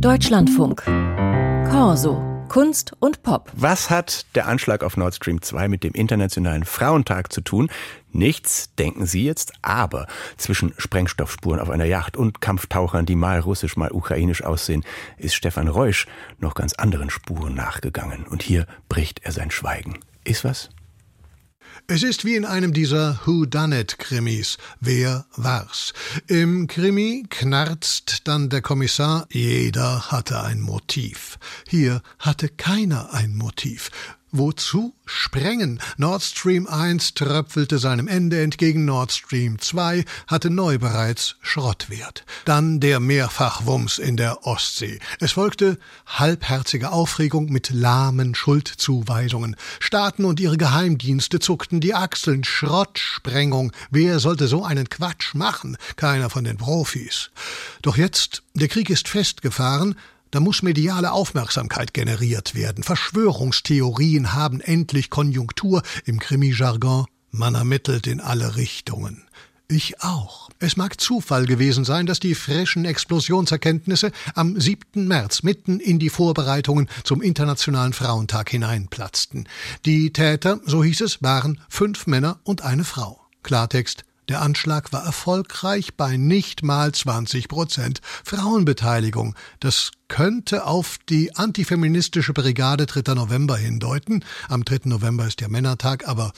Deutschlandfunk. Corso. Kunst und Pop. Was hat der Anschlag auf Nord Stream 2 mit dem Internationalen Frauentag zu tun? Nichts, denken Sie jetzt, aber zwischen Sprengstoffspuren auf einer Yacht und Kampftauchern, die mal russisch, mal ukrainisch aussehen, ist Stefan Reusch noch ganz anderen Spuren nachgegangen. Und hier bricht er sein Schweigen. Ist was? Es ist wie in einem dieser Who-Done-It-Krimis. Wer war's? Im Krimi knarzt dann der Kommissar, jeder hatte ein Motiv. Hier hatte keiner ein Motiv. Wozu sprengen? Nord Stream 1 tröpfelte seinem Ende entgegen, Nord Stream 2 hatte neu bereits Schrottwert. Dann der Mehrfachwumms in der Ostsee. Es folgte halbherzige Aufregung mit lahmen Schuldzuweisungen. Staaten und ihre Geheimdienste zuckten die Achseln. Schrottsprengung. Wer sollte so einen Quatsch machen? Keiner von den Profis. Doch jetzt, der Krieg ist festgefahren, da muss mediale Aufmerksamkeit generiert werden. Verschwörungstheorien haben endlich Konjunktur im Krimi-Jargon. Man ermittelt in alle Richtungen. Ich auch. Es mag Zufall gewesen sein, dass die frischen Explosionserkenntnisse am 7. März mitten in die Vorbereitungen zum Internationalen Frauentag hineinplatzten. Die Täter, so hieß es, waren fünf Männer und eine Frau. Klartext, der Anschlag war erfolgreich bei nicht mal 20 Prozent Frauenbeteiligung. Das könnte auf die antifeministische Brigade 3. November hindeuten. Am 3. November ist ja Männertag, aber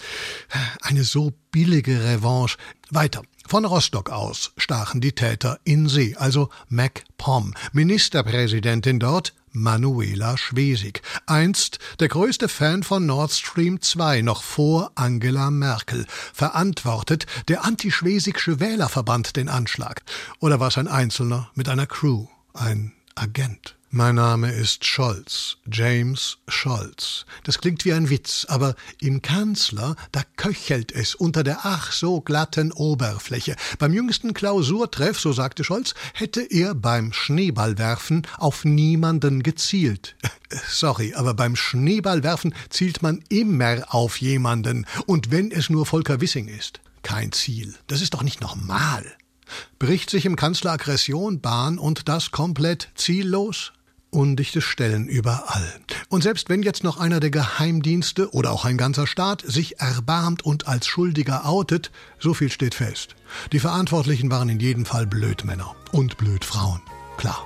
eine so billige Revanche. Weiter. Von Rostock aus stachen die Täter in See, also MacPom, Ministerpräsidentin dort, Manuela Schwesig, einst der größte Fan von Nord Stream 2, noch vor Angela Merkel. Verantwortet der antischwesigsche Wählerverband den Anschlag? Oder war es ein Einzelner mit einer Crew, ein Agent? Mein Name ist Scholz, James Scholz. Das klingt wie ein Witz, aber im Kanzler, da köchelt es unter der ach so glatten Oberfläche. Beim jüngsten Klausurtreff, so sagte Scholz, hätte er beim Schneeballwerfen auf niemanden gezielt. Sorry, aber beim Schneeballwerfen zielt man immer auf jemanden, und wenn es nur Volker Wissing ist. Kein Ziel. Das ist doch nicht normal. Bricht sich im Kanzler Aggression Bahn und das komplett ziellos? Undichte Stellen überall. Und selbst wenn jetzt noch einer der Geheimdienste oder auch ein ganzer Staat sich erbarmt und als Schuldiger outet, so viel steht fest. Die Verantwortlichen waren in jedem Fall Blödmänner und Blödfrauen. Klar.